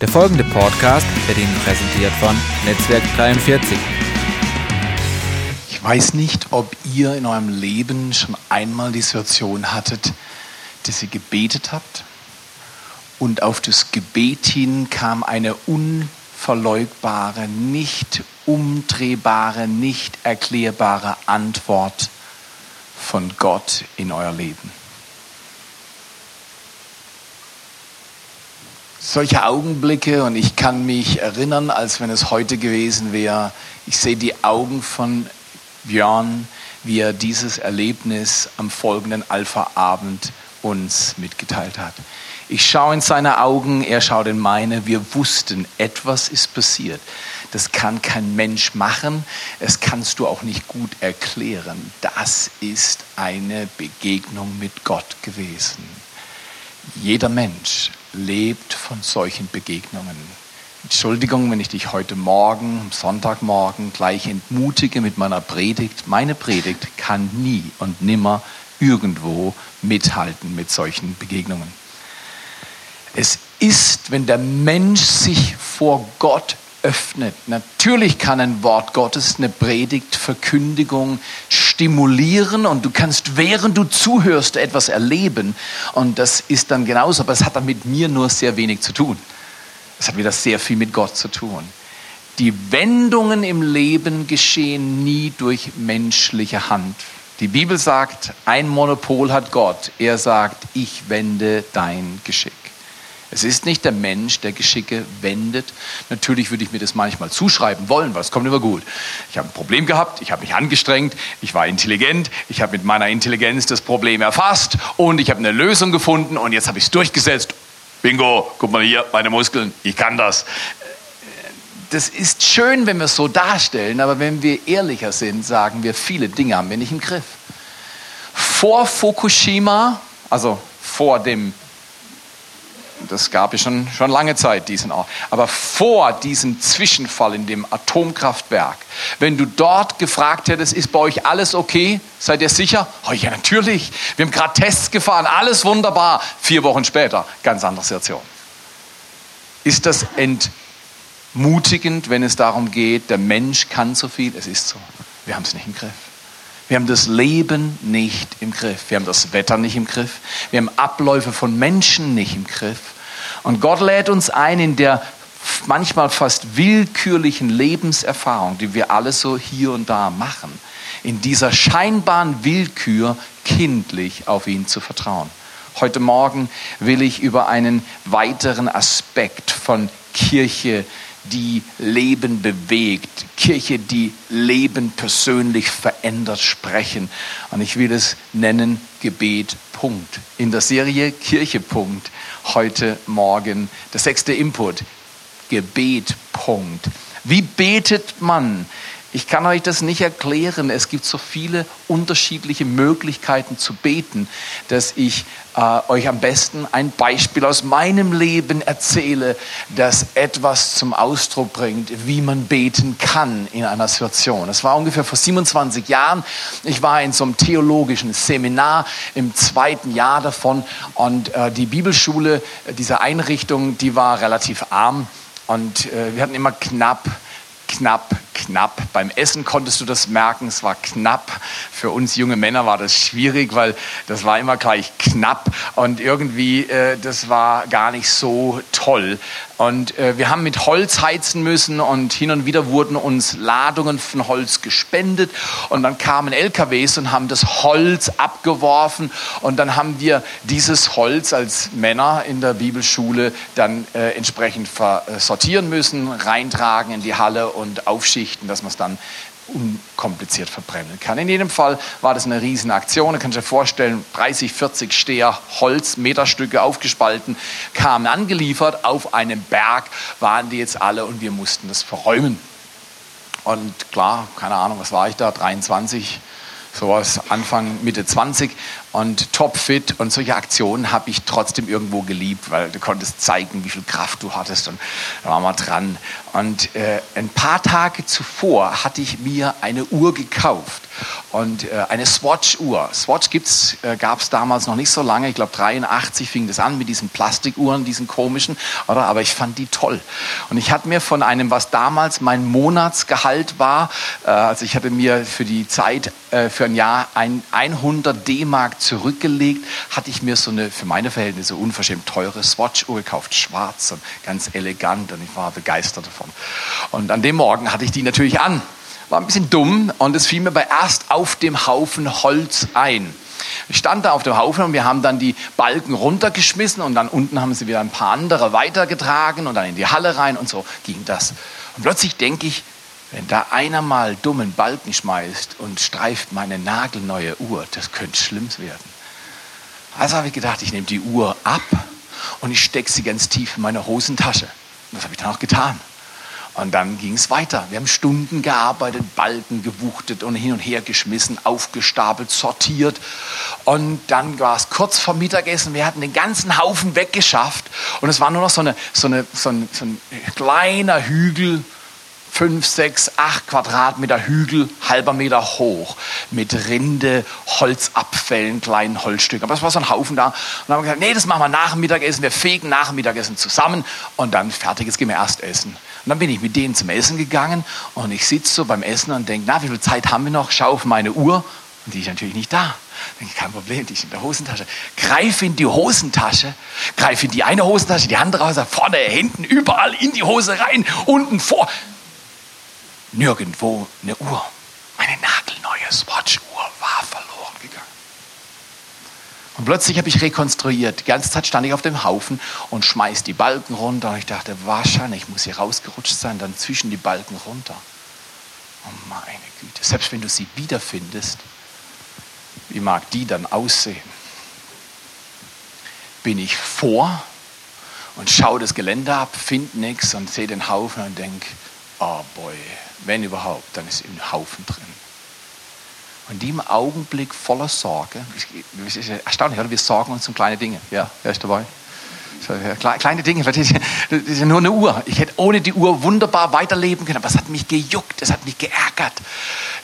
Der folgende Podcast wird Ihnen präsentiert von Netzwerk 43. Ich weiß nicht, ob ihr in eurem Leben schon einmal die Situation hattet, dass ihr gebetet habt und auf das Gebet hin kam eine unverleugbare, nicht umdrehbare, nicht erklärbare Antwort von Gott in euer Leben. Solche Augenblicke, und ich kann mich erinnern, als wenn es heute gewesen wäre, ich sehe die Augen von Björn, wie er dieses Erlebnis am folgenden Alpha-Abend uns mitgeteilt hat. Ich schaue in seine Augen, er schaut in meine. Wir wussten, etwas ist passiert. Das kann kein Mensch machen. Es kannst du auch nicht gut erklären. Das ist eine Begegnung mit Gott gewesen. Jeder Mensch lebt von solchen Begegnungen. Entschuldigung, wenn ich dich heute Morgen, am Sonntagmorgen, gleich entmutige mit meiner Predigt. Meine Predigt kann nie und nimmer irgendwo mithalten mit solchen Begegnungen. Es ist, wenn der Mensch sich vor Gott öffnet. Natürlich kann ein Wort Gottes, eine Predigt, Verkündigung stimulieren und du kannst, während du zuhörst, etwas erleben. Und das ist dann genauso, aber es hat dann mit mir nur sehr wenig zu tun. Es hat wieder sehr viel mit Gott zu tun. Die Wendungen im Leben geschehen nie durch menschliche Hand. Die Bibel sagt, ein Monopol hat Gott. Er sagt, ich wende dein Geschick. Es ist nicht der Mensch, der Geschicke wendet. Natürlich würde ich mir das manchmal zuschreiben wollen, weil es kommt immer gut. Ich habe ein Problem gehabt, ich habe mich angestrengt, ich war intelligent, ich habe mit meiner Intelligenz das Problem erfasst und ich habe eine Lösung gefunden und jetzt habe ich es durchgesetzt. Bingo, guck mal hier, meine Muskeln, ich kann das. Das ist schön, wenn wir es so darstellen, aber wenn wir ehrlicher sind, sagen wir, viele Dinge haben wir nicht im Griff. Vor Fukushima, also vor dem das gab es schon, schon lange Zeit, diesen Ort. Aber vor diesem Zwischenfall in dem Atomkraftwerk, wenn du dort gefragt hättest, ist bei euch alles okay? Seid ihr sicher? Oh ja, natürlich. Wir haben gerade Tests gefahren, alles wunderbar. Vier Wochen später, ganz andere Situation. Ist das entmutigend, wenn es darum geht, der Mensch kann so viel? Es ist so. Wir haben es nicht im Griff. Wir haben das Leben nicht im Griff. Wir haben das Wetter nicht im Griff. Wir haben Abläufe von Menschen nicht im Griff. Und Gott lädt uns ein in der manchmal fast willkürlichen Lebenserfahrung, die wir alle so hier und da machen, in dieser scheinbaren Willkür kindlich auf ihn zu vertrauen. Heute Morgen will ich über einen weiteren Aspekt von Kirche die Leben bewegt, Kirche, die Leben persönlich verändert, sprechen. Und ich will es nennen Gebet, Punkt. In der Serie Kirche, Punkt. Heute Morgen der sechste Input. Gebet, Punkt. Wie betet man? Ich kann euch das nicht erklären. Es gibt so viele unterschiedliche Möglichkeiten zu beten, dass ich äh, euch am besten ein Beispiel aus meinem Leben erzähle, das etwas zum Ausdruck bringt, wie man beten kann in einer Situation. Es war ungefähr vor 27 Jahren. Ich war in so einem theologischen Seminar im zweiten Jahr davon und äh, die Bibelschule dieser Einrichtung, die war relativ arm und äh, wir hatten immer knapp knapp, knapp. Beim Essen konntest du das merken, es war knapp. Für uns junge Männer war das schwierig, weil das war immer gleich knapp und irgendwie, äh, das war gar nicht so toll. Und äh, wir haben mit Holz heizen müssen und hin und wieder wurden uns Ladungen von Holz gespendet und dann kamen LKWs und haben das Holz abgeworfen und dann haben wir dieses Holz als Männer in der Bibelschule dann äh, entsprechend sortieren müssen, reintragen in die Halle und aufschichten, dass man es dann unkompliziert verbrennen kann. In jedem Fall war das eine Riesenaktion. Du kannst dir vorstellen, 30, 40 Steher Holz, Meterstücke aufgespalten, kamen angeliefert. Auf einem Berg waren die jetzt alle und wir mussten das verräumen. Und klar, keine Ahnung, was war ich da, 23, sowas Anfang, Mitte 20. und topfit und solche Aktionen habe ich trotzdem irgendwo geliebt, weil du konntest zeigen, wie viel Kraft du hattest und da waren wir dran. Und äh, ein paar Tage zuvor hatte ich mir eine Uhr gekauft und äh, eine Swatch-Uhr. Swatch gibt's, äh, gab es damals noch nicht so lange. Ich glaube 83 fing das an mit diesen Plastikuhren, diesen komischen, oder? Aber ich fand die toll. Und ich hatte mir von einem, was damals mein Monatsgehalt war, äh, also ich hatte mir für die Zeit äh, für ein Jahr ein 100 D-Mark zurückgelegt, hatte ich mir so eine für meine Verhältnisse unverschämt teure Swatch-Uhr gekauft, schwarz und ganz elegant. Und ich war begeistert davon. Und an dem Morgen hatte ich die natürlich an war ein bisschen dumm und es fiel mir bei erst auf dem Haufen Holz ein. Ich stand da auf dem Haufen und wir haben dann die Balken runtergeschmissen und dann unten haben sie wieder ein paar andere weitergetragen und dann in die Halle rein und so ging das. Und plötzlich denke ich, wenn da einer mal dummen Balken schmeißt und streift meine nagelneue Uhr, das könnte schlimm werden. Also habe ich gedacht, ich nehme die Uhr ab und ich stecke sie ganz tief in meine Hosentasche. Und das habe ich dann auch getan. Und dann ging es weiter. Wir haben Stunden gearbeitet, Balken gewuchtet und hin und her geschmissen, aufgestapelt, sortiert. Und dann war es kurz vor Mittagessen. Wir hatten den ganzen Haufen weggeschafft. Und es war nur noch so, eine, so, eine, so, ein, so ein kleiner Hügel, fünf, sechs, acht Quadratmeter Hügel, halber Meter hoch, mit Rinde, Holzabfällen, kleinen Holzstücken. Aber es war so ein Haufen da. Und dann haben wir gesagt, nee, das machen wir nach dem Mittagessen. Wir fegen nach dem Mittagessen zusammen und dann fertig, jetzt Und dann bin ich mit denen zum Essen gegangen und ich sitze so beim Essen und denke, na, wie viel Zeit haben wir noch? Schau auf meine Uhr und die ist natürlich nicht da. Denke kein Problem, die ist in der Hosentasche. Greife in die Hosentasche, greife in die eine Hosentasche, die andere Hose, vorne, hinten, überall in die Hose rein, unten vor. Nirgendwo eine Uhr. Meine nagelneue Swatch-Uhr war verloren gegangen. Und plötzlich habe ich rekonstruiert. Die ganze Zeit stand ich auf dem Haufen und schmeiß die Balken runter. Und ich dachte, wahrscheinlich muss sie rausgerutscht sein, dann zwischen die Balken runter. Oh meine Güte, selbst wenn du sie wiederfindest, wie mag die dann aussehen? Bin ich vor und schaue das Gelände ab, finde nichts und sehe den Haufen und denke, oh boy, wenn überhaupt, dann ist ein Haufen drin. Und die im Augenblick voller Sorge, es ist erstaunlich, oder? wir sorgen uns um kleine Dinge. Ja, wer ist dabei? Kleine Dinge, das ist ja nur eine Uhr. Ich hätte ohne die Uhr wunderbar weiterleben können, aber es hat mich gejuckt, es hat mich geärgert.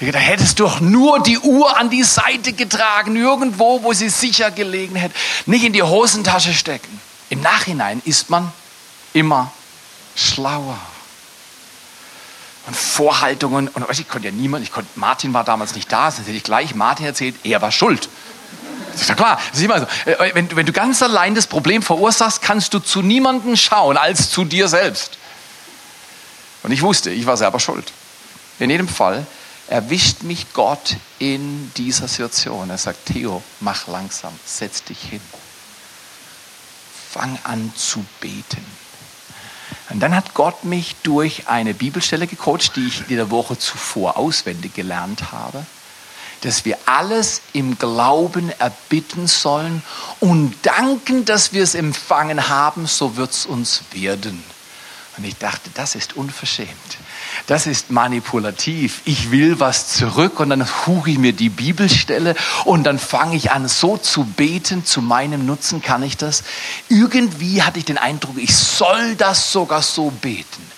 Da hättest du doch nur die Uhr an die Seite getragen, irgendwo, wo sie sicher gelegen hätte. Nicht in die Hosentasche stecken. Im Nachhinein ist man immer schlauer und Vorhaltungen. Und ich konnte ja niemand, ich konnte, Martin war damals nicht da, sonst hätte ich gleich Martin erzählt, er war schuld. Das ist ja klar. Das ist immer so. Äh, wenn, wenn du ganz allein das Problem verursachst, kannst du zu niemandem schauen als zu dir selbst. Und ich wusste, ich war selber schuld. In jedem Fall erwischt mich Gott in dieser Situation. Er sagt, Theo, mach langsam, setz dich hin. Fang an zu beten. Und dann hat Gott mich durch eine Bibelstelle gecoacht, die ich in der Woche zuvor auswendig gelernt habe, dass wir alles im Glauben erbitten sollen und danken, dass wir es empfangen haben, so wird es uns werden. Und ich dachte, das ist unverschämt. Das ist manipulativ. Ich will was zurück und dann huche ich mir die Bibelstelle und dann fange ich an, so zu beten. Zu meinem Nutzen kann ich das. Irgendwie hatte ich den Eindruck, ich soll das sogar so beten.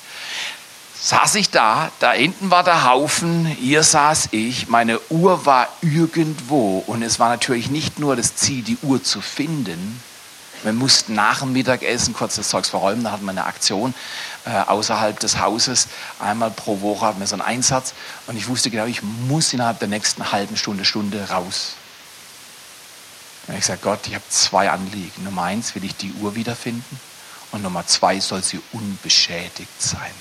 Saß ich da, da hinten war der Haufen, hier saß ich, meine Uhr war irgendwo und es war natürlich nicht nur das Ziel, die Uhr zu finden, wir mussten nach dem Mittagessen kurz das Zeugs verräumen. Da hatten wir eine Aktion äh, außerhalb des Hauses. Einmal pro Woche hatten wir so einen Einsatz. Und ich wusste genau, ich muss innerhalb der nächsten halben Stunde, Stunde raus. Und ich sagte, Gott, ich habe zwei Anliegen. Nummer eins will ich die Uhr wiederfinden. Und Nummer zwei soll sie unbeschädigt sein.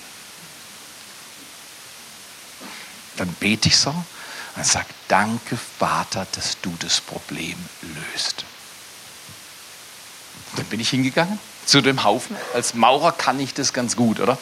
Dann bete ich so und sage, danke Vater, dass du das Problem löst. Dann bin ich hingegangen zu dem Haufen. Als Maurer kann ich das ganz gut, oder?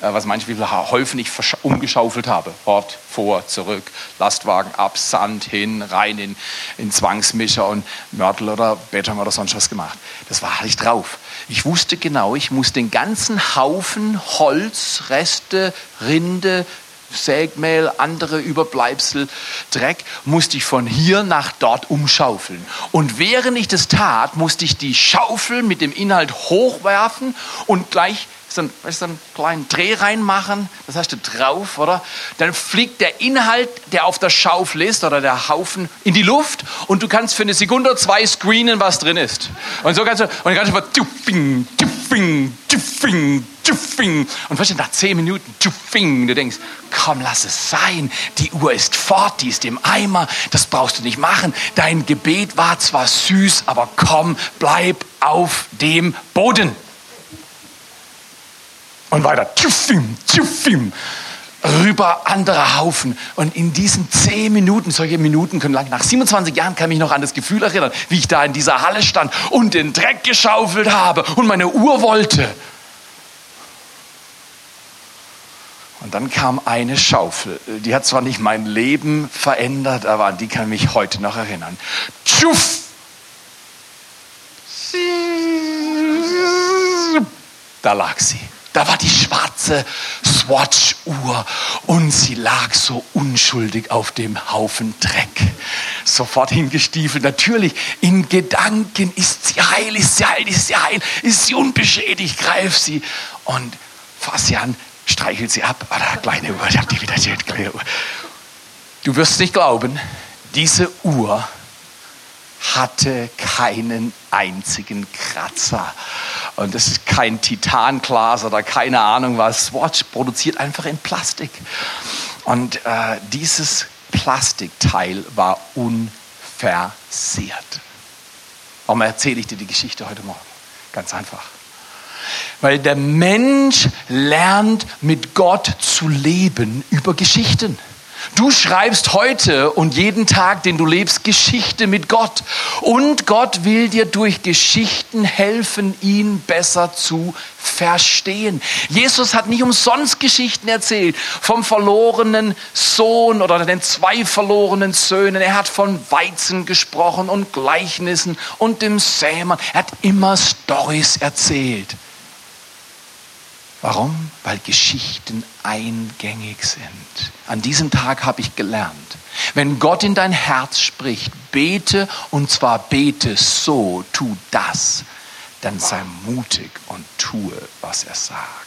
Äh, was manche wie Häufen ich umgeschaufelt habe. Ort, vor, zurück, Lastwagen ab, Sand hin, rein in, in Zwangsmischer und Mörtel oder Beton oder sonst was gemacht. Das war ich drauf. Ich wusste genau, ich muss den ganzen Haufen Holz, Reste, Rinde, Sägmehl, andere Überbleibsel, Dreck, musste ich von hier nach dort umschaufeln. Und während ich das tat, musste ich die Schaufel mit dem Inhalt hochwerfen und gleich so einen, weißt du, einen kleinen Dreh reinmachen, das hast du drauf, oder? Dann fliegt der Inhalt, der auf der Schaufel ist, oder der Haufen, in die Luft und du kannst für eine Sekunde oder zwei screenen, was drin ist. Und so kannst du, und dann kannst du einfach, tschufing. Und weißt du, nach zehn Minuten, tschufing, du denkst, komm, lass es sein. Die Uhr ist fort, die ist im Eimer, das brauchst du nicht machen. Dein Gebet war zwar süß, aber komm, bleib auf dem Boden und weiter. Tschüffim, tschüffim. Rüber anderer Haufen. Und in diesen zehn Minuten, solche Minuten können lang, nach 27 Jahren kann ich mich noch an das Gefühl erinnern, wie ich da in dieser Halle stand und den Dreck geschaufelt habe und meine Uhr wollte. Und dann kam eine Schaufel, die hat zwar nicht mein Leben verändert, aber an die kann ich mich heute noch erinnern. Tschuff! Da lag sie. Da war die schwarze Swatch-Uhr und sie lag so unschuldig auf dem Haufen Dreck. Sofort hingestiefelt. Natürlich, in Gedanken ist sie heil, ist sie heil, ist sie heil, ist sie unbeschädigt, greif sie und fass sie an, streichelt sie ab. Ah, kleine Uhr, ich hab die wieder kleine Uhr. Du wirst nicht glauben, diese Uhr hatte keinen einzigen Kratzer. Und das ist kein Titanglas oder keine Ahnung was. Swatch produziert einfach in Plastik. Und äh, dieses Plastikteil war unversehrt. Warum erzähle ich dir die Geschichte heute Morgen? Ganz einfach. Weil der Mensch lernt mit Gott zu leben über Geschichten. Du schreibst heute und jeden Tag, den du lebst, Geschichte mit Gott. Und Gott will dir durch Geschichten helfen, ihn besser zu verstehen. Jesus hat nicht umsonst Geschichten erzählt vom verlorenen Sohn oder den zwei verlorenen Söhnen. Er hat von Weizen gesprochen und Gleichnissen und dem Sämann. Er hat immer Stories erzählt. Warum? Weil Geschichten eingängig sind. An diesem Tag habe ich gelernt, wenn Gott in dein Herz spricht, bete und zwar bete so, tu das, dann sei mutig und tue, was er sagt.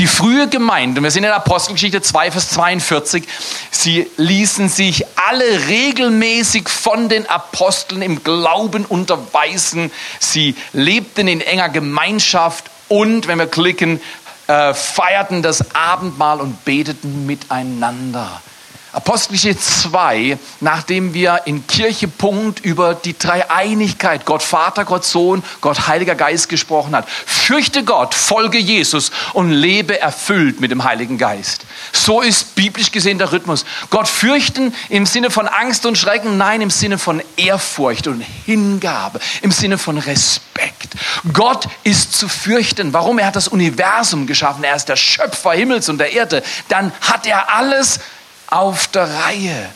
Die frühe Gemeinde, wir sind in der Apostelgeschichte 2, Vers 42, sie ließen sich alle regelmäßig von den Aposteln im Glauben unterweisen. Sie lebten in enger Gemeinschaft und, wenn wir klicken, äh, feierten das Abendmahl und beteten miteinander. Apostelgeschichte 2, nachdem wir in Kirche Punkt über die Dreieinigkeit, Gott Vater, Gott Sohn, Gott Heiliger Geist gesprochen hat. Fürchte Gott, folge Jesus und lebe erfüllt mit dem Heiligen Geist. So ist biblisch gesehen der Rhythmus. Gott fürchten im Sinne von Angst und Schrecken, nein, im Sinne von Ehrfurcht und Hingabe, im Sinne von Respekt. Gott ist zu fürchten. Warum? Er hat das Universum geschaffen. Er ist der Schöpfer Himmels und der Erde. Dann hat er alles auf der Reihe.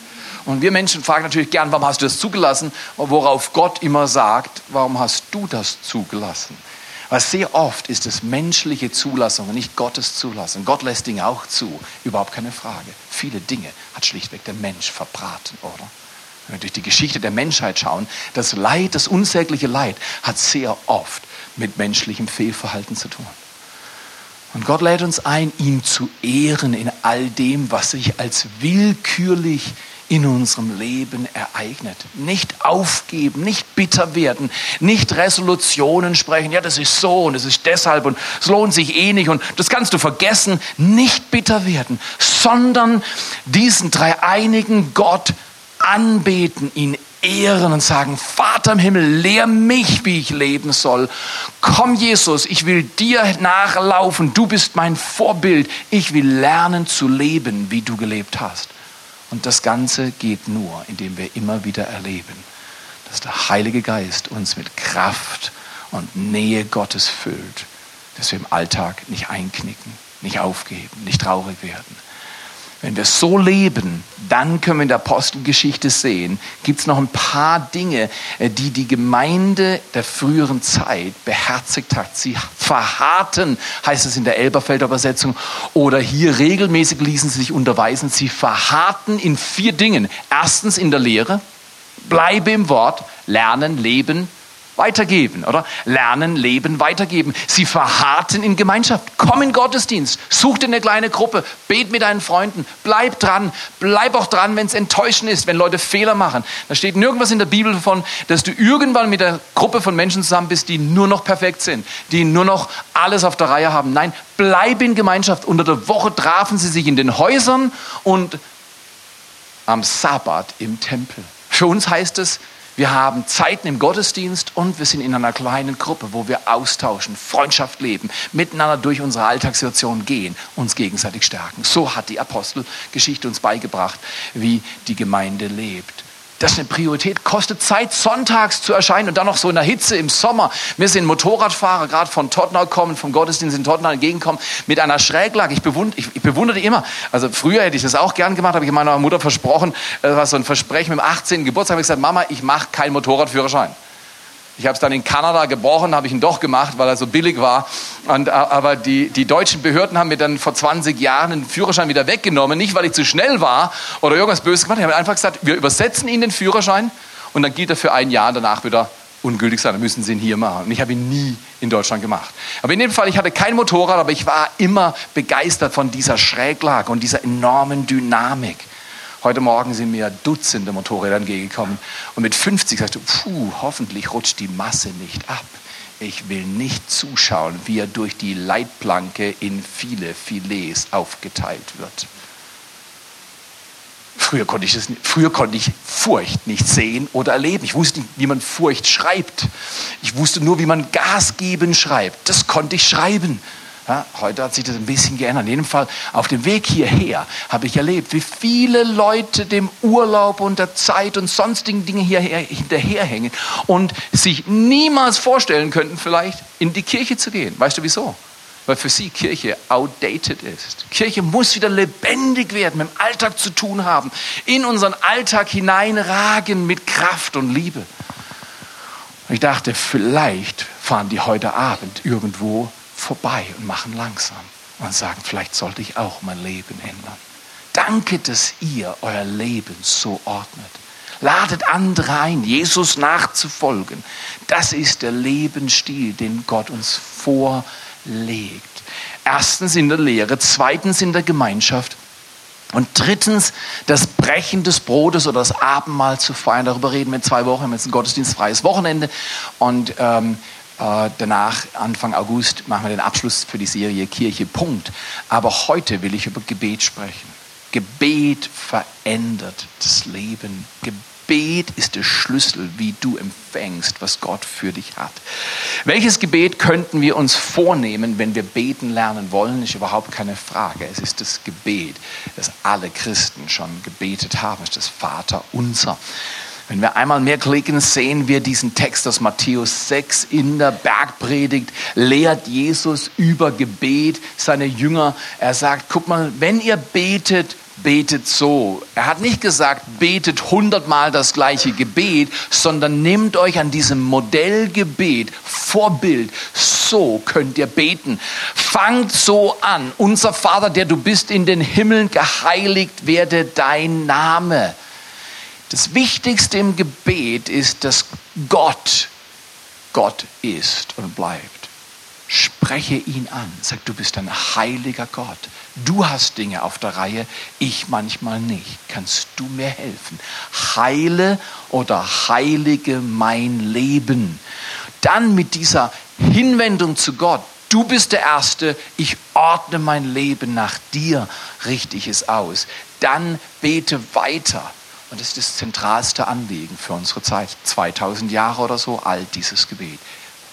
Und wir Menschen fragen natürlich gern, warum hast du das zugelassen? Worauf Gott immer sagt, warum hast du das zugelassen? Weil sehr oft ist es menschliche Zulassung und nicht Gottes Zulassung. Gott lässt Dinge auch zu, überhaupt keine Frage. Viele Dinge hat schlichtweg der Mensch verbraten, oder? Wenn wir durch die Geschichte der Menschheit schauen, das Leid, das unsägliche Leid hat sehr oft mit menschlichem Fehlverhalten zu tun. Und Gott lädt uns ein, ihn zu ehren in all dem, was sich als willkürlich in unserem Leben ereignet. Nicht aufgeben, nicht bitter werden, nicht Resolutionen sprechen, ja, das ist so und es ist deshalb und es lohnt sich eh nicht und das kannst du vergessen, nicht bitter werden, sondern diesen dreieinigen Gott anbeten, ihn ehren und sagen, Vater im Himmel, lehr mich, wie ich leben soll. Komm, Jesus, ich will dir nachlaufen. Du bist mein Vorbild. Ich will lernen zu leben, wie du gelebt hast. Und das Ganze geht nur, indem wir immer wieder erleben, dass der Heilige Geist uns mit Kraft und Nähe Gottes füllt, dass wir im Alltag nicht einknicken, nicht aufgeben, nicht traurig werden. Wenn wir so leben, dann können wir in der Apostelgeschichte sehen, gibt es noch ein paar Dinge, äh, die die Gemeinde der früheren Zeit beherzigt hat. Sie verharrten, heißt es in der Elberfelder Übersetzung, oder hier regelmäßig ließen sie sich unterweisen. Sie verharrten in vier Dingen. Erstens in der Lehre, bleibe im Wort, lernen, leben, weitergeben, oder? Lernen, leben, weitergeben. Sie verharrten in Gemeinschaft. Komm in Gottesdienst, such dir eine kleine Gruppe, bet mit deinen Freunden, bleib dran, bleib auch dran, wenn es enttäuschend ist, wenn Leute Fehler machen. Da steht nirgendwas in der Bibel davon, dass du irgendwann mit einer Gruppe von Menschen zusammen bist, die nur noch perfekt sind, die nur noch alles auf der Reihe haben. Nein, bleib in Gemeinschaft. Unter der Woche trafen sie sich in den Häusern und am Sabbat im Tempel. Für uns heißt es, wir haben Zeiten im Gottesdienst und wir sind in einer kleinen Gruppe, wo wir austauschen, Freundschaft leben, miteinander durch unsere Alltagssituation gehen, uns gegenseitig stärken. So hat die Apostelgeschichte uns beigebracht, wie die Gemeinde lebt. Das ist eine Priorität. Kostet Zeit, sonntags zu erscheinen und dann noch so in der Hitze im Sommer. Wir sind Motorradfahrer, gerade von Tottenham kommen, vom Gottesdienst in Tottenham entgegenkommen, mit einer Schräglage. Ich, bewund, ich, ich bewundere die immer. Also früher hätte ich das auch gern gemacht, habe ich meiner Mutter versprochen, das war so ein Versprechen mit dem 18. Geburtstag, habe ich gesagt, Mama, ich mache keinen Motorradführerschein. Ich habe es dann in Kanada gebrochen, habe ich ihn doch gemacht, weil er so billig war. Und, äh, aber die, die deutschen Behörden haben mir dann vor 20 Jahren den Führerschein wieder weggenommen. Nicht, weil ich zu schnell war oder irgendwas Böses gemacht. Ich habe einfach gesagt, wir übersetzen Ihnen den Führerschein und dann gilt er für ein Jahr danach wieder ungültig sein. Dann müssen Sie ihn hier machen. Und ich habe ihn nie in Deutschland gemacht. Aber in dem Fall, ich hatte kein Motorrad, aber ich war immer begeistert von dieser Schräglage und dieser enormen Dynamik. Heute Morgen sind mir Dutzende Motorräder entgegengekommen und mit 50 sagst du, puh, hoffentlich rutscht die Masse nicht ab. Ich will nicht zuschauen, wie er durch die Leitplanke in viele Filets aufgeteilt wird. Früher konnte, ich das, früher konnte ich Furcht nicht sehen oder erleben. Ich wusste nicht, wie man Furcht schreibt. Ich wusste nur, wie man Gas geben schreibt. Das konnte ich schreiben. Ja, heute hat sich das ein bisschen geändert. In jedem Fall, auf dem Weg hierher habe ich erlebt, wie viele Leute dem Urlaub und der Zeit und sonstigen Dinge hierher hinterherhängen und sich niemals vorstellen könnten, vielleicht in die Kirche zu gehen. Weißt du wieso? Weil für sie Kirche outdated ist. Kirche muss wieder lebendig werden, mit dem Alltag zu tun haben, in unseren Alltag hineinragen mit Kraft und Liebe. Ich dachte, vielleicht fahren die heute Abend irgendwo vorbei und machen langsam und sagen, vielleicht sollte ich auch mein Leben ändern. Danke, dass ihr euer Leben so ordnet. Ladet andere ein, Jesus nachzufolgen. Das ist der Lebensstil, den Gott uns vorlegt. Erstens in der Lehre, zweitens in der Gemeinschaft und drittens das Brechen des Brotes oder das Abendmahl zu feiern. Darüber reden wir in zwei Wochen. Wir haben jetzt ein gottesdienstfreies Wochenende und ähm, äh, danach, Anfang August, machen wir den Abschluss für die Serie Kirche. Punkt. Aber heute will ich über Gebet sprechen. Gebet verändert das Leben. Gebet ist der Schlüssel, wie du empfängst, was Gott für dich hat. Welches Gebet könnten wir uns vornehmen, wenn wir beten lernen wollen? Ist überhaupt keine Frage. Es ist das Gebet, das alle Christen schon gebetet haben. Es ist das Vater unser. Wenn wir einmal mehr klicken, sehen wir diesen Text aus Matthäus 6 in der Bergpredigt, lehrt Jesus über Gebet seine Jünger. Er sagt, guck mal, wenn ihr betet, betet so. Er hat nicht gesagt, betet hundertmal das gleiche Gebet, sondern nehmt euch an diesem Modellgebet, Vorbild. So könnt ihr beten. Fangt so an. Unser Vater, der du bist in den Himmeln, geheiligt werde dein Name. Das Wichtigste im Gebet ist, dass Gott Gott ist und bleibt. Spreche ihn an. Sag, du bist ein heiliger Gott. Du hast Dinge auf der Reihe, ich manchmal nicht. Kannst du mir helfen? Heile oder heilige mein Leben. Dann mit dieser Hinwendung zu Gott. Du bist der Erste, ich ordne mein Leben nach dir, richtig es aus. Dann bete weiter und das ist das zentralste Anliegen für unsere Zeit. 2000 Jahre oder so alt dieses Gebet.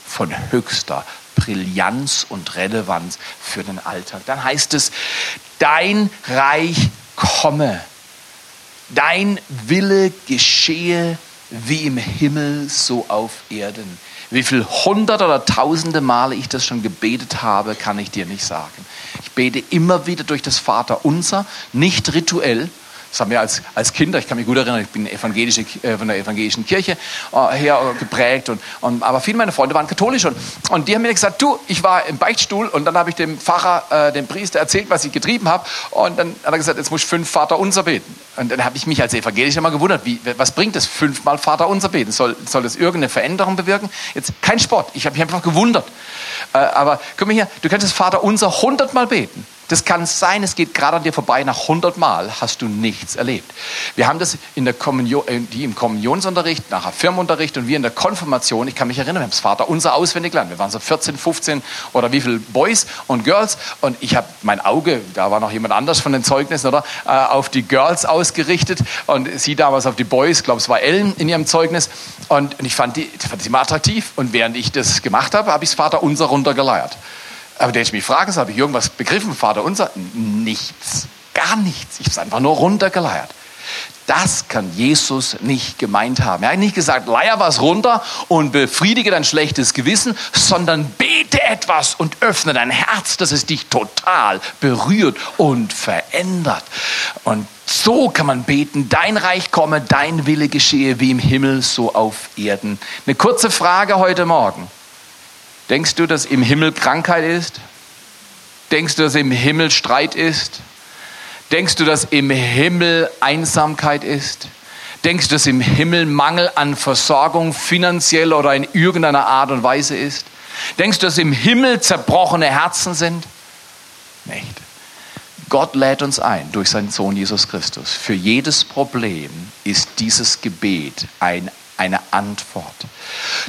Von höchster Brillanz und Relevanz für den Alltag. Dann heißt es, dein Reich komme. Dein Wille geschehe wie im Himmel, so auf Erden. Wie viel hundert oder tausende Male ich das schon gebetet habe, kann ich dir nicht sagen. Ich bete immer wieder durch das Vater unser, nicht rituell, das haben wir als, als Kinder, ich kann mich gut erinnern, ich bin evangelische, äh, von der evangelischen Kirche äh, her geprägt. Und, und, aber viele meiner Freunde waren katholisch. Und, und die haben mir gesagt, du, ich war im Beichtstuhl und dann habe ich dem Pfarrer, äh, dem Priester erzählt, was ich getrieben habe. Und dann hat er gesagt, jetzt muss ich fünf Vater unser beten. Und dann habe ich mich als Evangelischer mal gewundert, wie, was bringt das, fünfmal Vater unser beten? Soll, soll das irgendeine Veränderung bewirken? Jetzt kein Sport, ich habe mich einfach gewundert. Äh, aber guck mal hier, du könntest Vater unser hundertmal beten. Das kann sein, es geht gerade an dir vorbei, nach 100 Mal hast du nichts erlebt. Wir haben das in der Kommunion, äh, die im Kommunionsunterricht, nachher Firmenunterricht und wir in der Konfirmation, ich kann mich erinnern, wir haben das Vater unser auswendig gelernt. Wir waren so 14, 15 oder wie viele Boys und Girls und ich habe mein Auge, da war noch jemand anders von den Zeugnissen, oder, äh, auf die Girls ausgerichtet und sie damals auf die Boys, ich glaube es war Ellen in ihrem Zeugnis und ich fand die, fand die immer attraktiv und während ich das gemacht habe, habe ich das Vater unser runtergeleiert. Aber der ich mich fragen soll, habe ich irgendwas begriffen, Vater unser? Nichts, gar nichts. Ich habe es einfach nur runtergeleiert. Das kann Jesus nicht gemeint haben. Er hat nicht gesagt, leier was runter und befriedige dein schlechtes Gewissen, sondern bete etwas und öffne dein Herz, dass es dich total berührt und verändert. Und so kann man beten, dein Reich komme, dein Wille geschehe wie im Himmel, so auf Erden. Eine kurze Frage heute Morgen. Denkst du, dass im Himmel Krankheit ist? Denkst du, dass im Himmel Streit ist? Denkst du, dass im Himmel Einsamkeit ist? Denkst du, dass im Himmel Mangel an Versorgung finanziell oder in irgendeiner Art und Weise ist? Denkst du, dass im Himmel zerbrochene Herzen sind? Nicht. Gott lädt uns ein durch seinen Sohn Jesus Christus. Für jedes Problem ist dieses Gebet ein eine Antwort.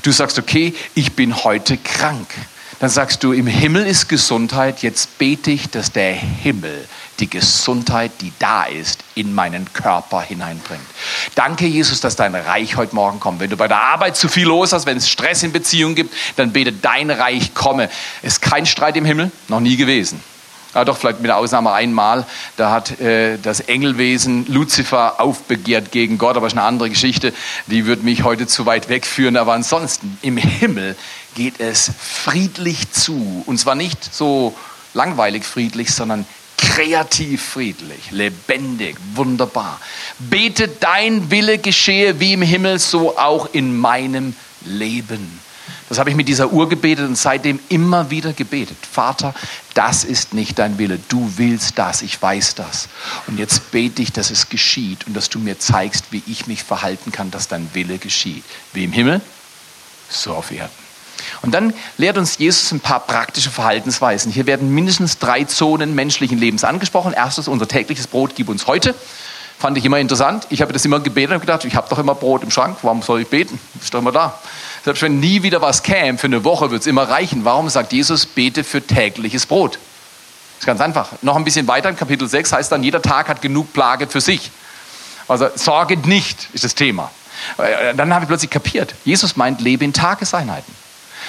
Du sagst, okay, ich bin heute krank. Dann sagst du, im Himmel ist Gesundheit, jetzt bete ich, dass der Himmel die Gesundheit, die da ist, in meinen Körper hineinbringt. Danke, Jesus, dass dein Reich heute Morgen kommt. Wenn du bei der Arbeit zu viel los hast, wenn es Stress in Beziehungen gibt, dann bete dein Reich komme. Ist kein Streit im Himmel? Noch nie gewesen ja, doch vielleicht mit der Ausnahme einmal, da hat äh, das Engelwesen Luzifer aufbegehrt gegen Gott, aber ist eine andere Geschichte, die wird mich heute zu weit wegführen, aber ansonsten im Himmel geht es friedlich zu. Und zwar nicht so langweilig friedlich, sondern kreativ friedlich, lebendig, wunderbar. Bete dein Wille geschehe wie im Himmel, so auch in meinem Leben. Das habe ich mit dieser Uhr gebetet und seitdem immer wieder gebetet. Vater, das ist nicht dein Wille. Du willst das. Ich weiß das. Und jetzt bete ich, dass es geschieht und dass du mir zeigst, wie ich mich verhalten kann, dass dein Wille geschieht. Wie im Himmel, so auf Erden. Und dann lehrt uns Jesus ein paar praktische Verhaltensweisen. Hier werden mindestens drei Zonen menschlichen Lebens angesprochen. Erstens, unser tägliches Brot gib uns heute. Fand ich immer interessant. Ich habe das immer gebetet und gedacht, ich habe doch immer Brot im Schrank. Warum soll ich beten? Ist doch immer da. Selbst wenn nie wieder was käme, für eine Woche wird es immer reichen. Warum sagt Jesus, bete für tägliches Brot? Das ist ganz einfach. Noch ein bisschen weiter in Kapitel 6 heißt dann, jeder Tag hat genug Plage für sich. Also sorge nicht, ist das Thema. Äh, dann habe ich plötzlich kapiert, Jesus meint, lebe in Tageseinheiten.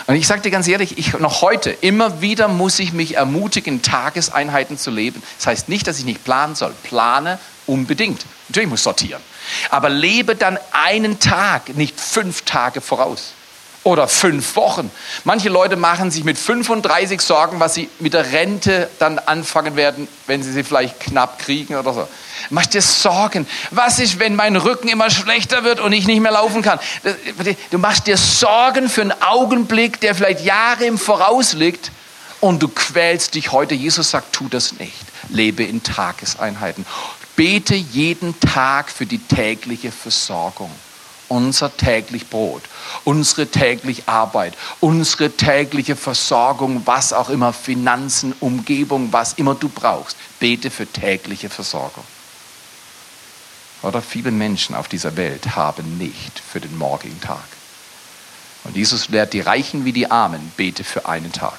Und ich sage dir ganz ehrlich, ich, noch heute, immer wieder muss ich mich ermutigen, in Tageseinheiten zu leben. Das heißt nicht, dass ich nicht planen soll. Plane unbedingt. Natürlich muss ich sortieren. Aber lebe dann einen Tag, nicht fünf Tage voraus oder fünf Wochen. Manche Leute machen sich mit 35 Sorgen, was sie mit der Rente dann anfangen werden, wenn sie sie vielleicht knapp kriegen oder so. Mach dir Sorgen. Was ist, wenn mein Rücken immer schlechter wird und ich nicht mehr laufen kann? Du machst dir Sorgen für einen Augenblick, der vielleicht Jahre im Voraus liegt und du quälst dich heute. Jesus sagt, tu das nicht. Lebe in Tageseinheiten. Bete jeden Tag für die tägliche Versorgung unser täglich Brot, unsere tägliche Arbeit, unsere tägliche Versorgung, was auch immer, Finanzen, Umgebung, was immer du brauchst. Bete für tägliche Versorgung. Oder viele Menschen auf dieser Welt haben nicht für den morgigen Tag. Und Jesus lehrt die Reichen wie die Armen, bete für einen Tag.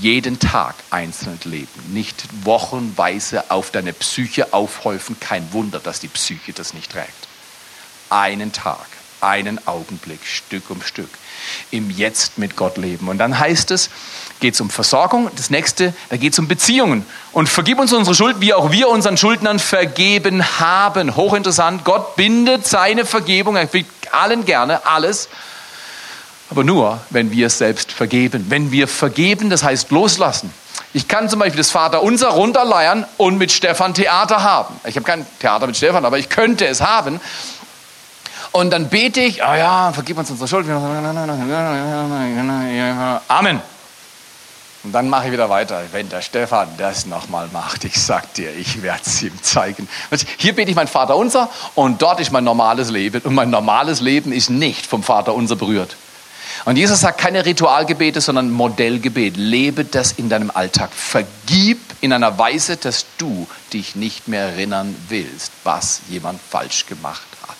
Jeden Tag einzeln leben, nicht wochenweise auf deine Psyche aufhäufen. Kein Wunder, dass die Psyche das nicht trägt einen Tag, einen Augenblick, Stück um Stück im Jetzt mit Gott leben. Und dann heißt es, geht es um Versorgung. Das nächste, da geht es um Beziehungen. Und vergib uns unsere Schuld, wie auch wir unseren Schuldnern vergeben haben. Hochinteressant, Gott bindet seine Vergebung, er gibt allen gerne alles. Aber nur, wenn wir es selbst vergeben. Wenn wir vergeben, das heißt loslassen. Ich kann zum Beispiel das Vaterunser runterleiern und mit Stefan Theater haben. Ich habe kein Theater mit Stefan, aber ich könnte es haben. Und dann bete ich, ah oh ja, vergib uns unsere Schuld. Amen. Und dann mache ich wieder weiter. Wenn der Stefan das nochmal macht, ich sag dir, ich werde es ihm zeigen. Hier bete ich mein Vater unser und dort ist mein normales Leben. Und mein normales Leben ist nicht vom Vater unser berührt. Und Jesus sagt keine Ritualgebete, sondern Modellgebet. Lebe das in deinem Alltag. Vergib in einer Weise, dass du dich nicht mehr erinnern willst, was jemand falsch gemacht hat.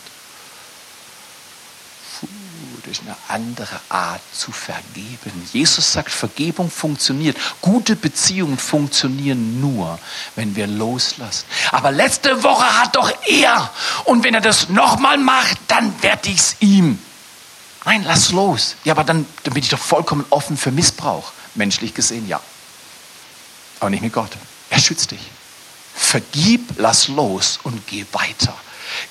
Puh, durch eine andere Art zu vergeben. Jesus sagt, Vergebung funktioniert. Gute Beziehungen funktionieren nur, wenn wir loslassen. Aber letzte Woche hat doch er. Und wenn er das nochmal macht, dann werde ich es ihm. Nein, lass los. Ja, aber dann, dann bin ich doch vollkommen offen für Missbrauch. Menschlich gesehen, ja. Aber nicht mit Gott. Er schützt dich. Vergib, lass los und geh weiter.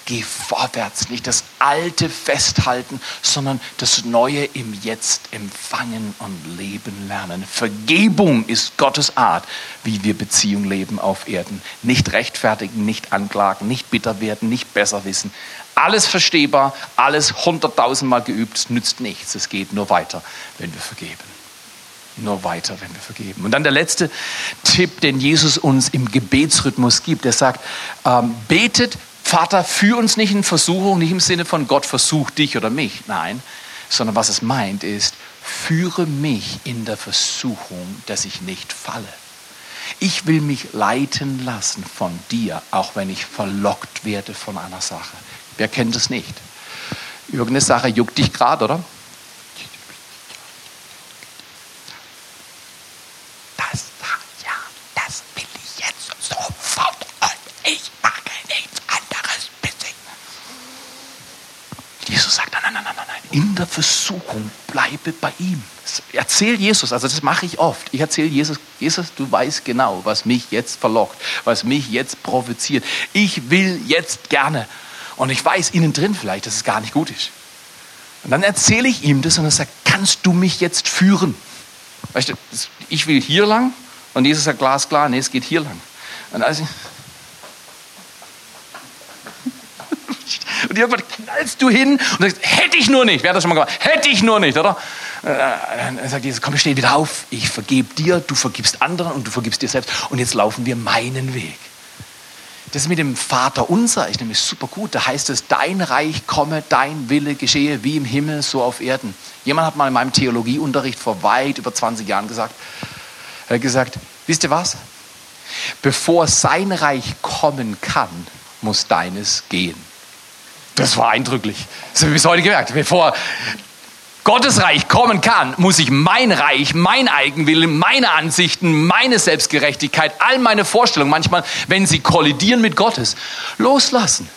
Geh vorwärts, nicht das Alte festhalten, sondern das Neue im Jetzt empfangen und leben lernen. Vergebung ist Gottes Art, wie wir Beziehung leben auf Erden. Nicht rechtfertigen, nicht anklagen, nicht bitter werden, nicht besser wissen. Alles verstehbar, alles hunderttausendmal geübt, nützt nichts. Es geht nur weiter, wenn wir vergeben nur weiter, wenn wir vergeben. Und dann der letzte Tipp, den Jesus uns im Gebetsrhythmus gibt. Er sagt, ähm, betet Vater, führ uns nicht in Versuchung, nicht im Sinne von Gott versucht dich oder mich, nein, sondern was es meint ist, führe mich in der Versuchung, dass ich nicht falle. Ich will mich leiten lassen von dir, auch wenn ich verlockt werde von einer Sache. Wer kennt es nicht? Irgendeine Sache juckt dich gerade, oder? In der Versuchung, bleibe bei ihm. Erzähl Jesus, also das mache ich oft. Ich erzähle Jesus, Jesus, du weißt genau, was mich jetzt verlockt, was mich jetzt provoziert. Ich will jetzt gerne. Und ich weiß innen drin vielleicht, dass es gar nicht gut ist. Und dann erzähle ich ihm das und er sagt, kannst du mich jetzt führen? Weißt du, ich will hier lang und Jesus sagt glasklar, nee, es geht hier lang. Und als Und irgendwann knallst du hin und sagst, hätte ich nur nicht. Wer hat das schon mal gemacht? Hätte ich nur nicht, oder? Äh, dann sagt Jesus, komm, steh wieder auf. Ich vergebe dir, du vergibst anderen und du vergibst dir selbst. Und jetzt laufen wir meinen Weg. Das mit dem Vater unser ist nämlich super gut. Da heißt es, dein Reich komme, dein Wille geschehe, wie im Himmel, so auf Erden. Jemand hat mal in meinem Theologieunterricht vor weit über 20 Jahren gesagt, er hat gesagt, wisst ihr was? Bevor sein Reich kommen kann, muss deines gehen. Das war eindrücklich. Das habe ich bis heute gemerkt. Bevor Gottes Reich kommen kann, muss ich mein Reich, mein Eigenwillen, meine Ansichten, meine Selbstgerechtigkeit, all meine Vorstellungen, manchmal, wenn sie kollidieren mit Gottes, loslassen.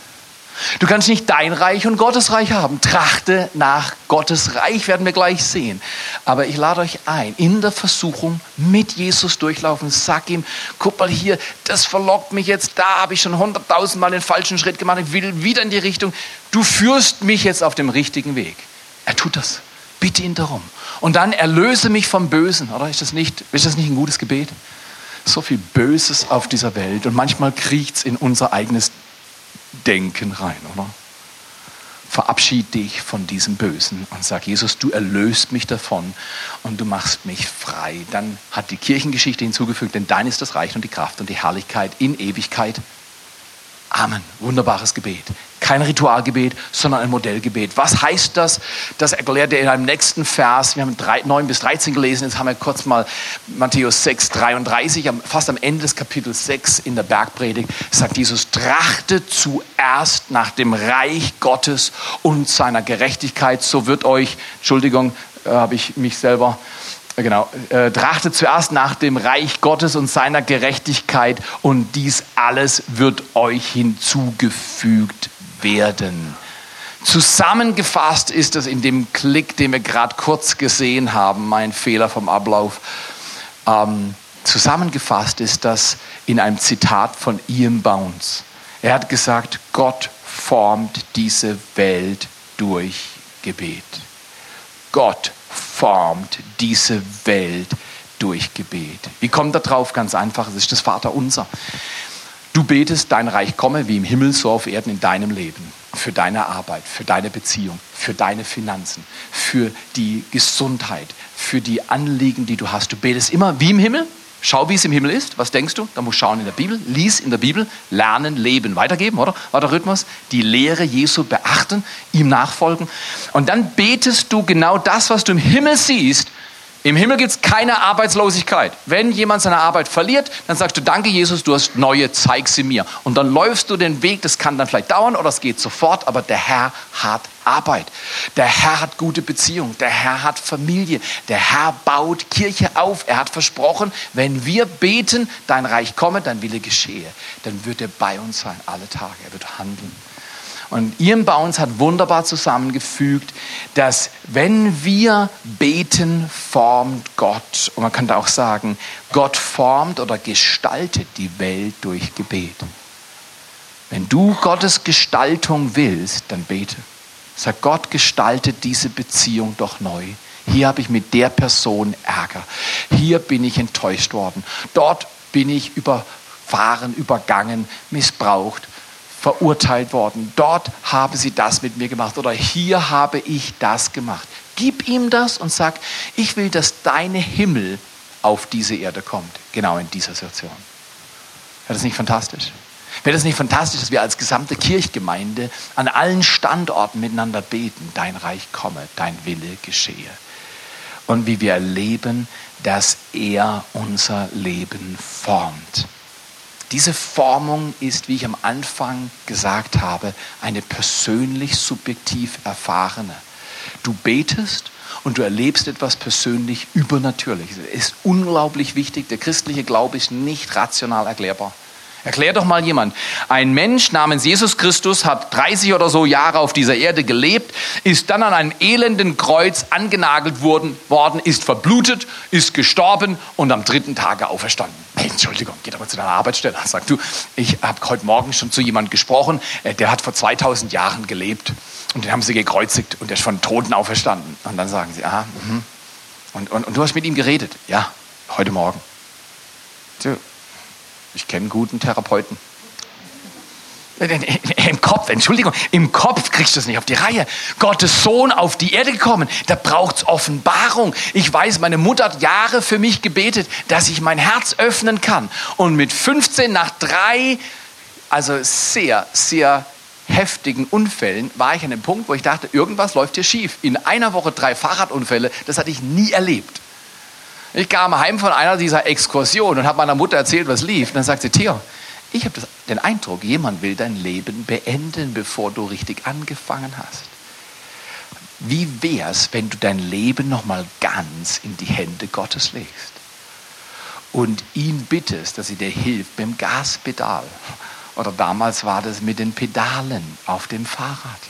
Du kannst nicht dein Reich und Gottes Reich haben. Trachte nach Gottes Reich, werden wir gleich sehen. Aber ich lade euch ein, in der Versuchung mit Jesus durchlaufen. Sag ihm, guck mal hier, das verlockt mich jetzt, da habe ich schon hunderttausendmal den falschen Schritt gemacht, ich will wieder in die Richtung. Du führst mich jetzt auf dem richtigen Weg. Er tut das. Bitte ihn darum. Und dann erlöse mich vom Bösen. Oder ist das nicht, ist das nicht ein gutes Gebet? So viel Böses auf dieser Welt und manchmal kriecht es in unser eigenes Denken rein, oder? Verabschied dich von diesem Bösen und sag, Jesus, du erlöst mich davon und du machst mich frei. Dann hat die Kirchengeschichte hinzugefügt, denn dein ist das Reich und die Kraft und die Herrlichkeit in Ewigkeit. Amen. Wunderbares Gebet. Kein Ritualgebet, sondern ein Modellgebet. Was heißt das? Das erklärt er in einem nächsten Vers. Wir haben 9 bis 13 gelesen. Jetzt haben wir kurz mal Matthäus 6, 33. Fast am Ende des Kapitels 6 in der Bergpredigt sagt Jesus, trachtet zuerst nach dem Reich Gottes und seiner Gerechtigkeit. So wird euch, Entschuldigung, äh, habe ich mich selber Genau, äh, trachtet zuerst nach dem Reich Gottes und seiner Gerechtigkeit und dies alles wird euch hinzugefügt werden. Zusammengefasst ist es in dem Klick, den wir gerade kurz gesehen haben, mein Fehler vom Ablauf. Ähm, zusammengefasst ist das in einem Zitat von Ian Bounds. Er hat gesagt, Gott formt diese Welt durch Gebet. Gott formt diese Welt durch Gebet. Wie kommt er drauf? Ganz einfach, es ist das Vaterunser. Du betest, dein Reich komme wie im Himmel, so auf Erden in deinem Leben. Für deine Arbeit, für deine Beziehung, für deine Finanzen, für die Gesundheit, für die Anliegen, die du hast. Du betest immer wie im Himmel, Schau, wie es im Himmel ist. Was denkst du? Da musst du schauen in der Bibel. Lies in der Bibel. Lernen, leben, weitergeben, oder? War der Rhythmus? Die Lehre Jesu beachten, ihm nachfolgen. Und dann betest du genau das, was du im Himmel siehst, im Himmel gibt es keine Arbeitslosigkeit. Wenn jemand seine Arbeit verliert, dann sagst du, danke Jesus, du hast neue, zeig sie mir. Und dann läufst du den Weg, das kann dann vielleicht dauern oder es geht sofort, aber der Herr hat Arbeit. Der Herr hat gute Beziehungen, der Herr hat Familie, der Herr baut Kirche auf. Er hat versprochen, wenn wir beten, dein Reich komme, dein Wille geschehe, dann wird er bei uns sein alle Tage. Er wird handeln. Und Ian Bounds hat wunderbar zusammengefügt, dass wenn wir beten, formt Gott. Und man könnte auch sagen, Gott formt oder gestaltet die Welt durch Gebet. Wenn du Gottes Gestaltung willst, dann bete. Sag, Gott gestaltet diese Beziehung doch neu. Hier habe ich mit der Person Ärger. Hier bin ich enttäuscht worden. Dort bin ich überfahren, übergangen, missbraucht verurteilt worden. Dort haben sie das mit mir gemacht oder hier habe ich das gemacht. Gib ihm das und sag, ich will, dass deine Himmel auf diese Erde kommt, genau in dieser Situation. Wäre das nicht fantastisch? Wäre das nicht fantastisch, dass wir als gesamte Kirchgemeinde an allen Standorten miteinander beten, dein Reich komme, dein Wille geschehe. Und wie wir erleben, dass er unser Leben formt. Diese Formung ist, wie ich am Anfang gesagt habe, eine persönlich subjektiv erfahrene. Du betest und du erlebst etwas persönlich Übernatürliches. Es ist unglaublich wichtig. Der christliche Glaube ist nicht rational erklärbar. Erklär doch mal jemand. Ein Mensch namens Jesus Christus hat 30 oder so Jahre auf dieser Erde gelebt, ist dann an einem elenden Kreuz angenagelt worden, worden ist verblutet, ist gestorben und am dritten Tage auferstanden. Hey, Entschuldigung, geht aber zu deiner Arbeitsstelle. Sag du, ich habe heute Morgen schon zu jemandem gesprochen, äh, der hat vor 2000 Jahren gelebt und den haben sie gekreuzigt und der ist von Toten auferstanden. Und dann sagen sie, mh. und, und, und du hast mit ihm geredet. Ja, heute Morgen. So, ich kenne guten Therapeuten. Im Kopf, Entschuldigung, im Kopf kriegst du es nicht auf die Reihe. Gottes Sohn auf die Erde gekommen, da braucht es Offenbarung. Ich weiß, meine Mutter hat Jahre für mich gebetet, dass ich mein Herz öffnen kann. Und mit 15 nach drei, also sehr, sehr heftigen Unfällen, war ich an dem Punkt, wo ich dachte, irgendwas läuft hier schief. In einer Woche drei Fahrradunfälle, das hatte ich nie erlebt. Ich kam heim von einer dieser Exkursionen und habe meiner Mutter erzählt, was lief. Und dann sagt sie, Theo, ich habe den Eindruck, jemand will dein Leben beenden, bevor du richtig angefangen hast. Wie wär's, wenn du dein Leben nochmal ganz in die Hände Gottes legst und ihn bittest, dass er dir hilft mit dem Gaspedal? Oder damals war das mit den Pedalen auf dem Fahrrad.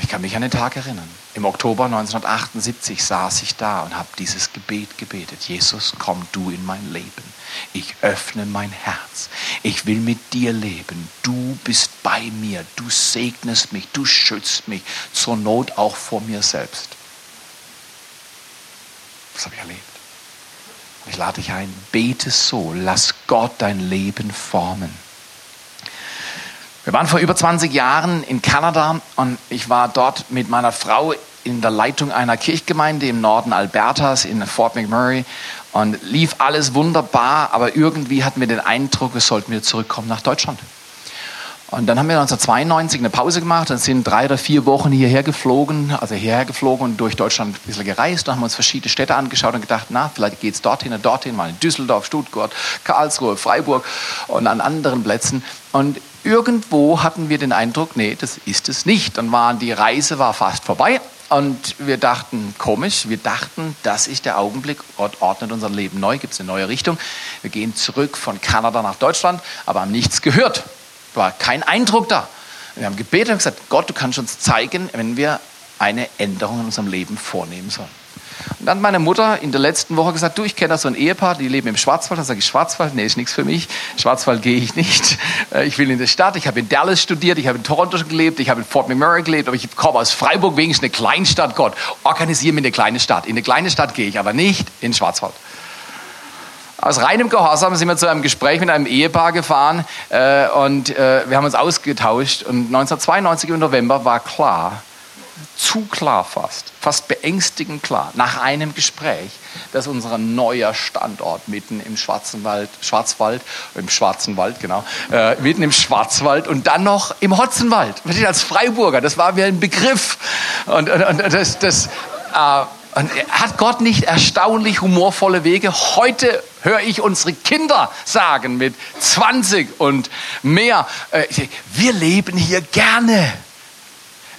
Ich kann mich an den Tag erinnern. Im Oktober 1978 saß ich da und habe dieses Gebet gebetet. Jesus, komm du in mein Leben. Ich öffne mein Herz. Ich will mit dir leben. Du bist bei mir. Du segnest mich. Du schützt mich. Zur Not auch vor mir selbst. Das habe ich erlebt. Ich lade dich ein. Bete so. Lass Gott dein Leben formen. Wir waren vor über 20 Jahren in Kanada und ich war dort mit meiner Frau in der Leitung einer Kirchgemeinde im Norden Albertas in Fort McMurray und lief alles wunderbar, aber irgendwie hatten wir den Eindruck, wir sollten wieder zurückkommen nach Deutschland. Und dann haben wir 1992 eine Pause gemacht und sind drei oder vier Wochen hierher geflogen, also hierher geflogen und durch Deutschland ein bisschen gereist. Da haben wir uns verschiedene Städte angeschaut und gedacht, na, vielleicht geht es dorthin und dorthin, mal in Düsseldorf, Stuttgart, Karlsruhe, Freiburg und an anderen Plätzen. Und irgendwo hatten wir den Eindruck, nee, das ist es nicht. Dann war die Reise war fast vorbei und wir dachten, komisch, wir dachten, das ist der Augenblick, Gott ordnet unser Leben neu, gibt es eine neue Richtung. Wir gehen zurück von Kanada nach Deutschland, aber haben nichts gehört. War kein Eindruck da. Wir haben gebetet und gesagt, Gott, du kannst uns zeigen, wenn wir eine Änderung in unserem Leben vornehmen sollen. Und dann hat meine Mutter in der letzten Woche gesagt, du, ich kenne da so ein Ehepaar, die leben im Schwarzwald. Dann sage ich, Schwarzwald? Nee, ist nichts für mich. Schwarzwald gehe ich nicht. Äh, ich will in die Stadt. Ich habe in Dallas studiert, ich habe in Toronto gelebt, ich habe in Fort McMurray gelebt, aber ich komme aus Freiburg, wenigstens eine Kleinstadt. Gott, organisiere mir eine kleine Stadt. In eine kleine Stadt gehe ich, aber nicht in Schwarzwald. Aus reinem Gehorsam sind wir zu einem Gespräch mit einem Ehepaar gefahren äh, und äh, wir haben uns ausgetauscht. Und 1992 im November war klar, zu klar fast, fast beängstigend klar, nach einem Gespräch, dass unser neuer Standort mitten im Schwarzen Wald, Schwarzwald, im Schwarzen Wald, genau, äh, mitten im Schwarzwald und dann noch im Hotzenwald, als Freiburger, das war mir ein Begriff. Und, und, und das, das äh, und hat Gott nicht erstaunlich humorvolle Wege? Heute höre ich unsere Kinder sagen mit 20 und mehr, äh, wir leben hier gerne.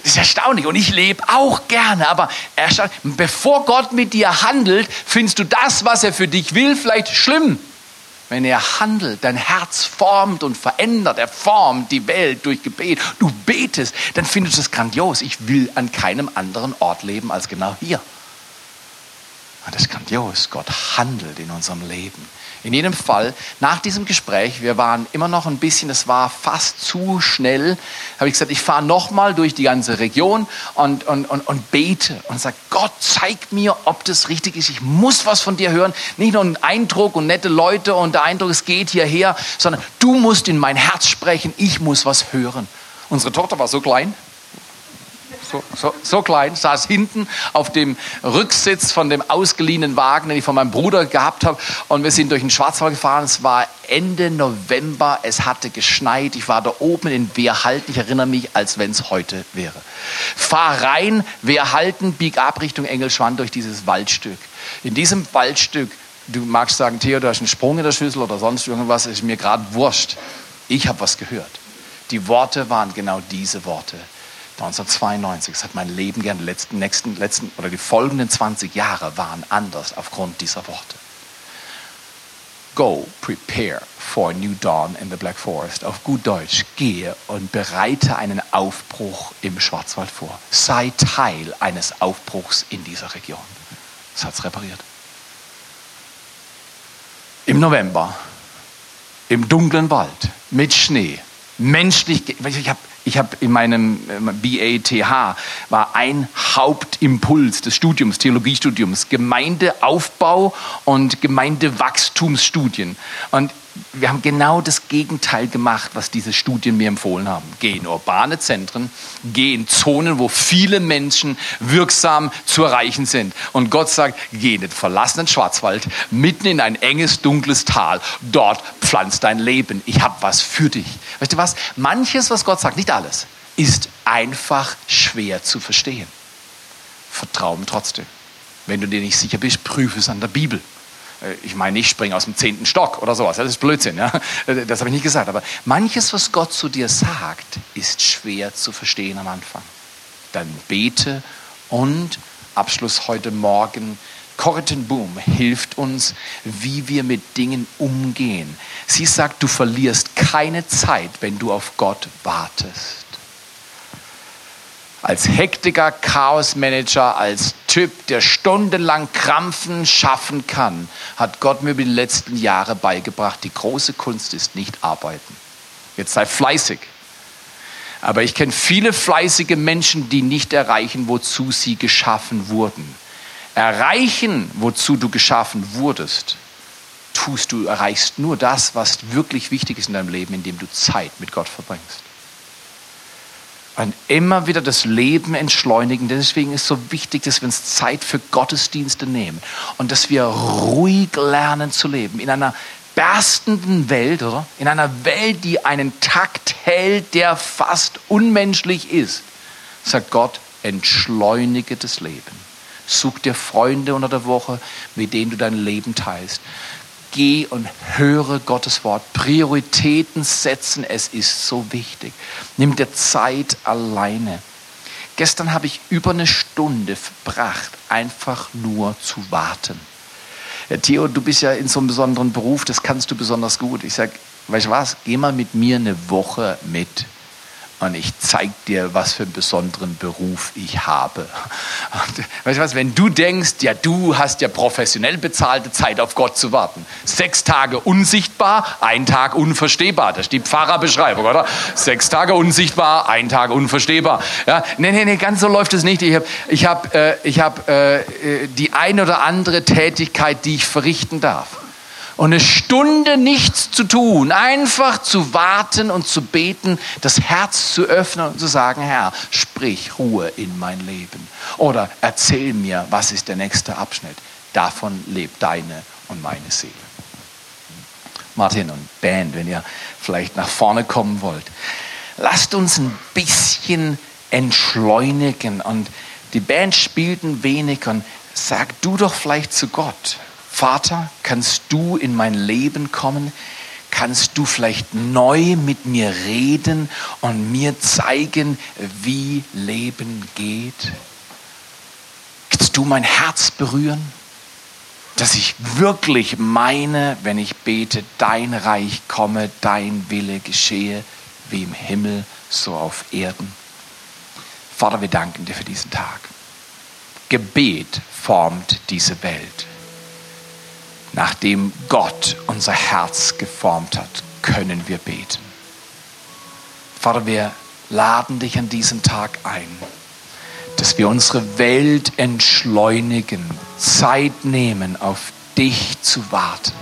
Das ist erstaunlich und ich lebe auch gerne, aber bevor Gott mit dir handelt, findest du das, was er für dich will, vielleicht schlimm. Wenn er handelt, dein Herz formt und verändert, er formt die Welt durch Gebet, du betest, dann findest du es grandios. Ich will an keinem anderen Ort leben als genau hier. Und das ist grandios. Gott handelt in unserem Leben. In jedem Fall, nach diesem Gespräch, wir waren immer noch ein bisschen, es war fast zu schnell, habe ich gesagt, ich fahre nochmal durch die ganze Region und, und, und, und bete und sage, Gott, zeig mir, ob das richtig ist. Ich muss was von dir hören. Nicht nur ein Eindruck und nette Leute und der Eindruck, es geht hierher, sondern du musst in mein Herz sprechen. Ich muss was hören. Unsere Tochter war so klein, so, so, so klein, saß hinten auf dem Rücksitz von dem ausgeliehenen Wagen, den ich von meinem Bruder gehabt habe. Und wir sind durch den Schwarzwald gefahren. Es war Ende November, es hatte geschneit. Ich war da oben in Wehrhalten. Ich erinnere mich, als wenn es heute wäre. Fahr rein, Wehrhalten, bieg ab Richtung Engelschwand durch dieses Waldstück. In diesem Waldstück, du magst sagen, Theo, du hast einen Sprung in der Schüssel oder sonst irgendwas, ist mir gerade wurscht. Ich habe was gehört. Die Worte waren genau diese Worte. 1992. Es hat mein Leben gern, die letzten, nächsten, letzten oder die folgenden 20 Jahre waren anders aufgrund dieser Worte. Go, prepare for a new dawn in the Black Forest. Auf gut Deutsch, gehe und bereite einen Aufbruch im Schwarzwald vor. Sei Teil eines Aufbruchs in dieser Region. Das hat es repariert. Im November, im dunklen Wald, mit Schnee, menschlich, ich habe ich habe in meinem BATH war ein Hauptimpuls des Studiums, Theologiestudiums, Gemeindeaufbau und Gemeindewachstumsstudien. Und wir haben genau das Gegenteil gemacht, was diese Studien mir empfohlen haben. Geh in urbane Zentren, geh in Zonen, wo viele Menschen wirksam zu erreichen sind. Und Gott sagt, geh in den verlassenen Schwarzwald, mitten in ein enges, dunkles Tal. Dort pflanzt dein Leben. Ich habe was für dich. Weißt du was? Manches, was Gott sagt, nicht alles, ist einfach schwer zu verstehen. Vertraue trotzdem. Wenn du dir nicht sicher bist, prüfe es an der Bibel. Äh, ich meine, ich springe aus dem zehnten Stock oder sowas. Das ist Blödsinn. Ja? Äh, das habe ich nicht gesagt. Aber manches, was Gott zu dir sagt, ist schwer zu verstehen am Anfang. Dann bete und Abschluss heute Morgen. Corrigan Boom hilft uns, wie wir mit Dingen umgehen. Sie sagt, du verlierst keine Zeit, wenn du auf Gott wartest als Hektiker, Chaosmanager, als Typ, der stundenlang Krampfen schaffen kann, hat Gott mir über die letzten Jahre beigebracht, die große Kunst ist nicht arbeiten. Jetzt sei fleißig. Aber ich kenne viele fleißige Menschen, die nicht erreichen, wozu sie geschaffen wurden. Erreichen, wozu du geschaffen wurdest, tust du, erreichst nur das, was wirklich wichtig ist in deinem Leben, indem du Zeit mit Gott verbringst und immer wieder das Leben entschleunigen. Deswegen ist es so wichtig, dass wir uns Zeit für Gottesdienste nehmen und dass wir ruhig lernen zu leben in einer berstenden Welt, oder? In einer Welt, die einen Takt hält, der fast unmenschlich ist. Sagt Gott, entschleunige das Leben. Such dir Freunde unter der Woche, mit denen du dein Leben teilst geh und höre Gottes Wort. Prioritäten setzen, es ist so wichtig. Nimm dir Zeit alleine. Gestern habe ich über eine Stunde verbracht, einfach nur zu warten. Ja, Theo, du bist ja in so einem besonderen Beruf, das kannst du besonders gut. Ich sage, weißt du was, geh mal mit mir eine Woche mit und ich zeig dir, was für einen besonderen Beruf ich habe. Und, weißt du was, wenn du denkst, ja, du hast ja professionell bezahlte Zeit auf Gott zu warten. Sechs Tage unsichtbar, ein Tag unverstehbar. Das ist die Pfarrerbeschreibung, oder? Sechs Tage unsichtbar, ein Tag unverstehbar. Ja, nee, nee, nee, ganz so läuft es nicht. Ich habe ich hab, äh, hab, äh, die ein oder andere Tätigkeit, die ich verrichten darf und eine Stunde nichts zu tun, einfach zu warten und zu beten, das Herz zu öffnen und zu sagen, Herr, sprich Ruhe in mein Leben. Oder erzähl mir, was ist der nächste Abschnitt. Davon lebt deine und meine Seele. Martin und Band, wenn ihr vielleicht nach vorne kommen wollt, lasst uns ein bisschen entschleunigen. Und die Band spielt ein wenig und sag du doch vielleicht zu Gott, Vater, kannst du in mein Leben kommen? Kannst du vielleicht neu mit mir reden und mir zeigen, wie Leben geht? Kannst du mein Herz berühren? Dass ich wirklich meine, wenn ich bete, dein Reich komme, dein Wille geschehe, wie im Himmel, so auf Erden. Vater, wir danken dir für diesen Tag. Gebet formt diese Welt. Nachdem Gott unser Herz geformt hat, können wir beten. Vater, wir laden dich an diesem Tag ein, dass wir unsere Welt entschleunigen, Zeit nehmen, auf dich zu warten.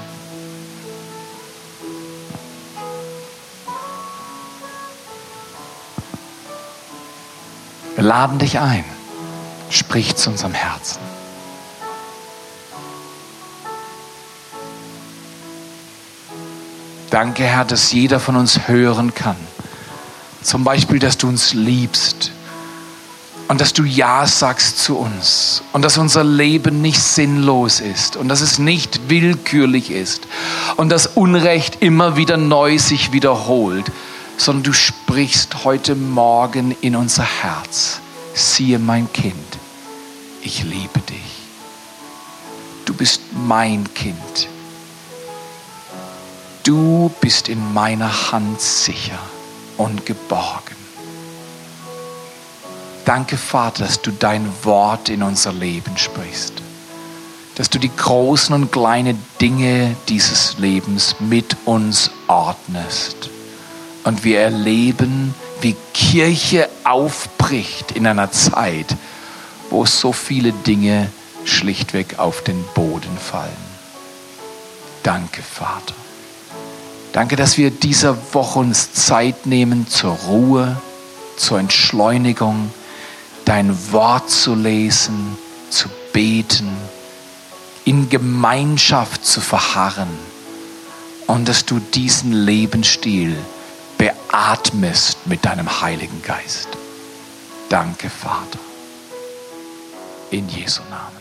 Wir laden dich ein. Sprich zu unserem Herzen. Danke, Herr, dass jeder von uns hören kann. Zum Beispiel, dass du uns liebst und dass du Ja sagst zu uns und dass unser Leben nicht sinnlos ist und dass es nicht willkürlich ist und dass Unrecht immer wieder neu sich wiederholt, sondern du sprichst heute Morgen in unser Herz. Siehe mein Kind, ich liebe dich. Du bist mein Kind du bist in meiner Hand sicher und geborgen. Danke, Vater, dass du dein Wort in unser Leben sprichst. Dass du die großen und kleinen Dinge dieses Lebens mit uns ordnest. Und wir erleben, wie Kirche aufbricht in einer Zeit, wo so viele Dinge schlichtweg auf den Boden fallen. Danke, Vater. Danke, dass wir dieser Woche uns Zeit nehmen zur Ruhe, zur Entschleunigung, dein Wort zu lesen, zu beten, in Gemeinschaft zu verharren und dass du diesen Lebensstil beatmest mit deinem Heiligen Geist. Danke, Vater. In Jesu Namen. Amen.